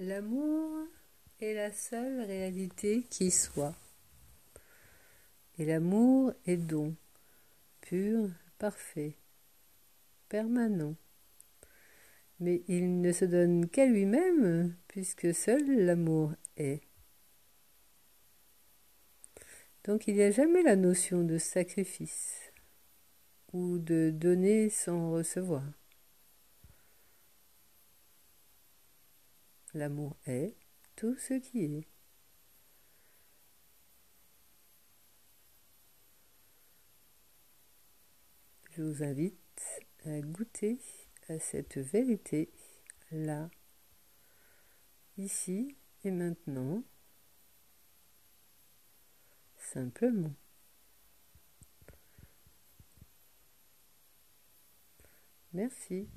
L'amour est la seule réalité qui soit. Et l'amour est don, pur, parfait, permanent. Mais il ne se donne qu'à lui-même, puisque seul l'amour est. Donc il n'y a jamais la notion de sacrifice ou de donner sans recevoir. L'amour est tout ce qui est. Je vous invite à goûter à cette vérité là, ici et maintenant, simplement. Merci.